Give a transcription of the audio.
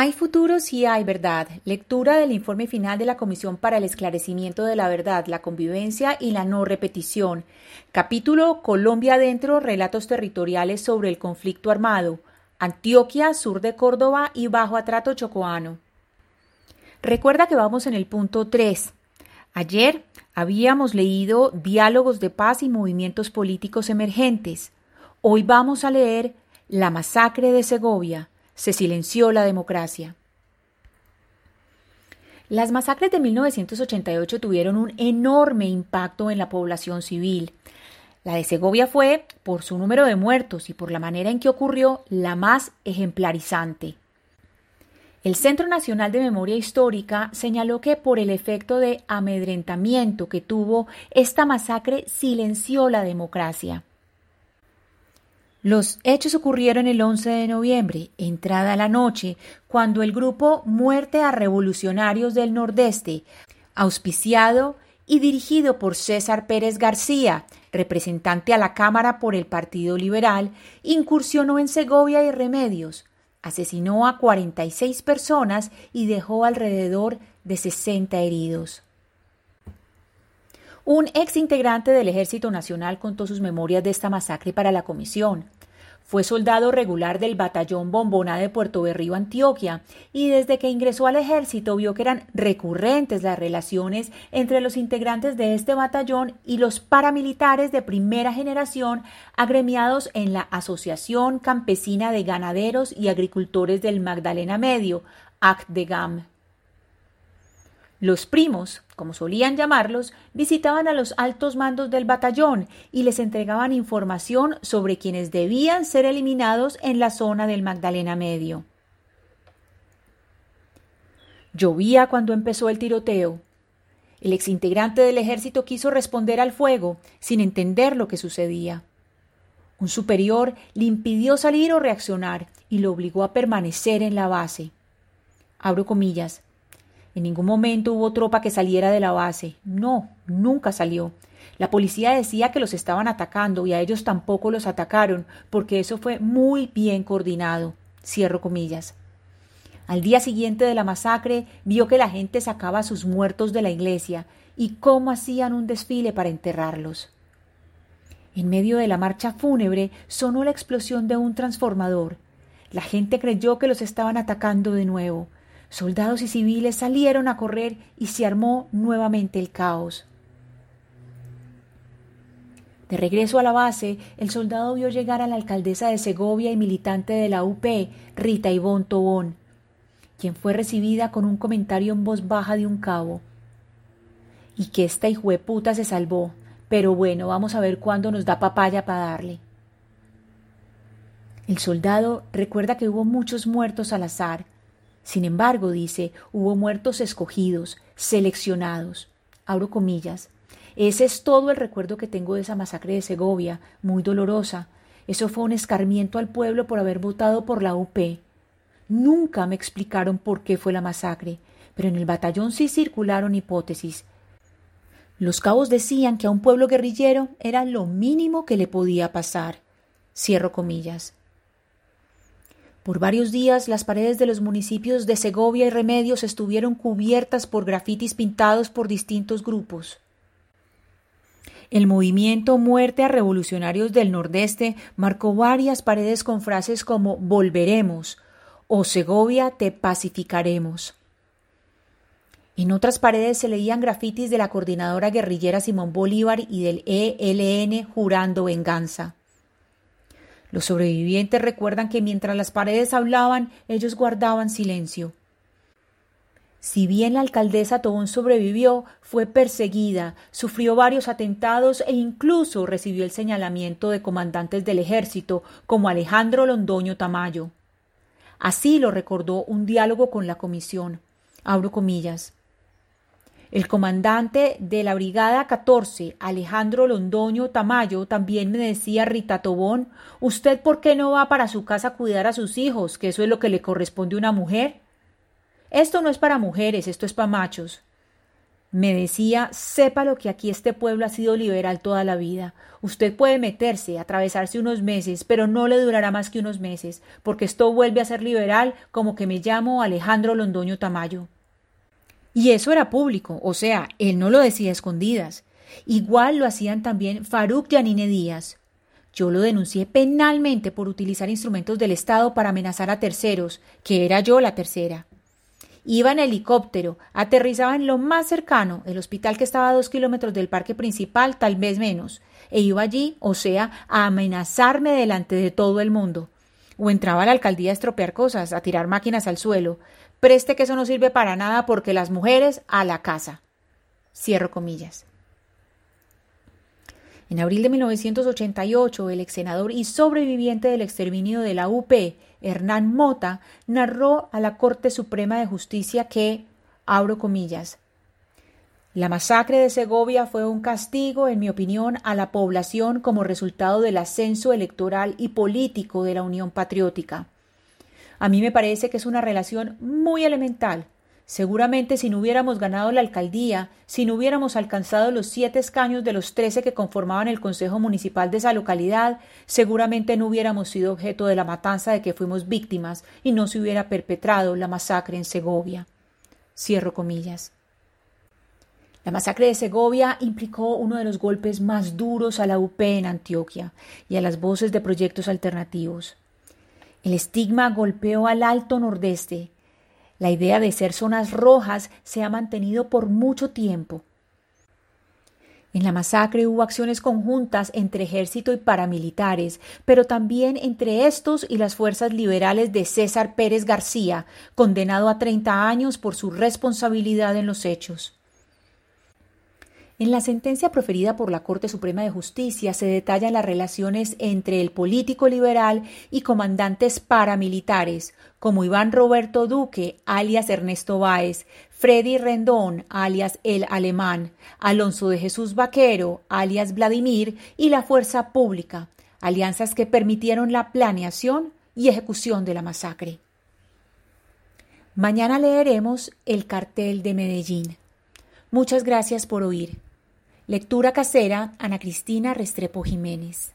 Hay futuro si hay verdad. Lectura del informe final de la Comisión para el Esclarecimiento de la Verdad, la Convivencia y la No Repetición. Capítulo Colombia adentro, relatos territoriales sobre el conflicto armado. Antioquia, sur de Córdoba y bajo atrato chocoano. Recuerda que vamos en el punto 3. Ayer habíamos leído Diálogos de paz y movimientos políticos emergentes. Hoy vamos a leer La masacre de Segovia se silenció la democracia. Las masacres de 1988 tuvieron un enorme impacto en la población civil. La de Segovia fue, por su número de muertos y por la manera en que ocurrió, la más ejemplarizante. El Centro Nacional de Memoria Histórica señaló que por el efecto de amedrentamiento que tuvo, esta masacre silenció la democracia. Los hechos ocurrieron el 11 de noviembre, entrada la noche, cuando el grupo Muerte a Revolucionarios del Nordeste, auspiciado y dirigido por César Pérez García, representante a la Cámara por el Partido Liberal, incursionó en Segovia y Remedios, asesinó a 46 personas y dejó alrededor de 60 heridos. Un ex integrante del Ejército Nacional contó sus memorias de esta masacre para la comisión. Fue soldado regular del batallón Bombona de Puerto Berrío, Antioquia, y desde que ingresó al ejército vio que eran recurrentes las relaciones entre los integrantes de este batallón y los paramilitares de primera generación agremiados en la Asociación Campesina de Ganaderos y Agricultores del Magdalena Medio, ACDEGAM. Los primos, como solían llamarlos, visitaban a los altos mandos del batallón y les entregaban información sobre quienes debían ser eliminados en la zona del Magdalena Medio. Llovía cuando empezó el tiroteo. El exintegrante del ejército quiso responder al fuego, sin entender lo que sucedía. Un superior le impidió salir o reaccionar y lo obligó a permanecer en la base. Abro comillas. En ningún momento hubo tropa que saliera de la base. No, nunca salió. La policía decía que los estaban atacando y a ellos tampoco los atacaron, porque eso fue muy bien coordinado. Cierro comillas. Al día siguiente de la masacre vio que la gente sacaba a sus muertos de la iglesia y cómo hacían un desfile para enterrarlos. En medio de la marcha fúnebre sonó la explosión de un transformador. La gente creyó que los estaban atacando de nuevo. Soldados y civiles salieron a correr y se armó nuevamente el caos. De regreso a la base, el soldado vio llegar a la alcaldesa de Segovia y militante de la UP, Rita Ivón Tobón, quien fue recibida con un comentario en voz baja de un cabo. Y que esta hijueputa se salvó, pero bueno, vamos a ver cuándo nos da papaya para darle. El soldado recuerda que hubo muchos muertos al azar, sin embargo, dice, hubo muertos escogidos, seleccionados. Abro comillas. Ese es todo el recuerdo que tengo de esa masacre de Segovia, muy dolorosa. Eso fue un escarmiento al pueblo por haber votado por la UP. Nunca me explicaron por qué fue la masacre, pero en el batallón sí circularon hipótesis. Los cabos decían que a un pueblo guerrillero era lo mínimo que le podía pasar. Cierro comillas. Por varios días las paredes de los municipios de Segovia y Remedios estuvieron cubiertas por grafitis pintados por distintos grupos. El movimiento Muerte a Revolucionarios del Nordeste marcó varias paredes con frases como Volveremos o Segovia te pacificaremos. En otras paredes se leían grafitis de la coordinadora guerrillera Simón Bolívar y del ELN jurando venganza. Los sobrevivientes recuerdan que mientras las paredes hablaban, ellos guardaban silencio. Si bien la alcaldesa Tobón sobrevivió, fue perseguida, sufrió varios atentados e incluso recibió el señalamiento de comandantes del ejército como Alejandro Londoño Tamayo. Así lo recordó un diálogo con la comisión. Abro comillas. El comandante de la Brigada 14, Alejandro Londoño Tamayo, también me decía Rita Tobón, ¿usted por qué no va para su casa a cuidar a sus hijos, que eso es lo que le corresponde a una mujer? Esto no es para mujeres, esto es para machos. Me decía, sepa lo que aquí este pueblo ha sido liberal toda la vida. Usted puede meterse, atravesarse unos meses, pero no le durará más que unos meses, porque esto vuelve a ser liberal como que me llamo Alejandro Londoño Tamayo. Y eso era público, o sea, él no lo decía escondidas. Igual lo hacían también Faruk Yanine Díaz. Yo lo denuncié penalmente por utilizar instrumentos del Estado para amenazar a terceros, que era yo la tercera. Iba en helicóptero, aterrizaba en lo más cercano, el hospital que estaba a dos kilómetros del parque principal, tal vez menos, e iba allí, o sea, a amenazarme delante de todo el mundo. O entraba a la alcaldía a estropear cosas, a tirar máquinas al suelo. Preste que eso no sirve para nada porque las mujeres a la casa. Cierro comillas. En abril de 1988, el ex senador y sobreviviente del exterminio de la UP, Hernán Mota, narró a la Corte Suprema de Justicia que, abro comillas, la masacre de Segovia fue un castigo, en mi opinión, a la población como resultado del ascenso electoral y político de la Unión Patriótica. A mí me parece que es una relación muy elemental Seguramente si no hubiéramos ganado la alcaldía, si no hubiéramos alcanzado los siete escaños de los trece que conformaban el Consejo Municipal de esa localidad, seguramente no hubiéramos sido objeto de la matanza de que fuimos víctimas y no se hubiera perpetrado la masacre en Segovia. Cierro comillas. La masacre de Segovia implicó uno de los golpes más duros a la UP en Antioquia y a las voces de proyectos alternativos. El estigma golpeó al Alto Nordeste, la idea de ser zonas rojas se ha mantenido por mucho tiempo. En la masacre hubo acciones conjuntas entre ejército y paramilitares, pero también entre estos y las fuerzas liberales de César Pérez García, condenado a 30 años por su responsabilidad en los hechos. En la sentencia proferida por la Corte Suprema de Justicia se detallan las relaciones entre el político liberal y comandantes paramilitares, como Iván Roberto Duque, alias Ernesto Báez, Freddy Rendón, alias El Alemán, Alonso de Jesús Vaquero, alias Vladimir, y la Fuerza Pública, alianzas que permitieron la planeación y ejecución de la masacre. Mañana leeremos El cartel de Medellín. Muchas gracias por oír. Lectura casera, Ana Cristina Restrepo Jiménez.